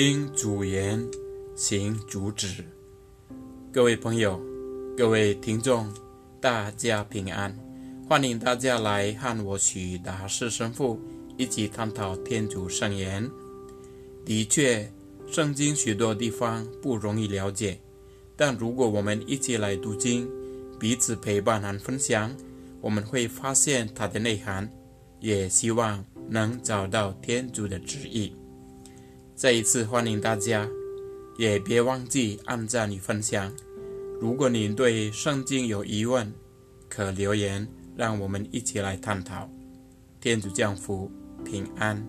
听主言，行主旨。各位朋友，各位听众，大家平安！欢迎大家来和我许达士神父一起探讨天主圣言。的确，圣经许多地方不容易了解，但如果我们一起来读经，彼此陪伴和分享，我们会发现它的内涵。也希望能找到天主的旨意。再一次欢迎大家，也别忘记按赞与分享。如果您对圣经有疑问，可留言，让我们一起来探讨。天主降福，平安。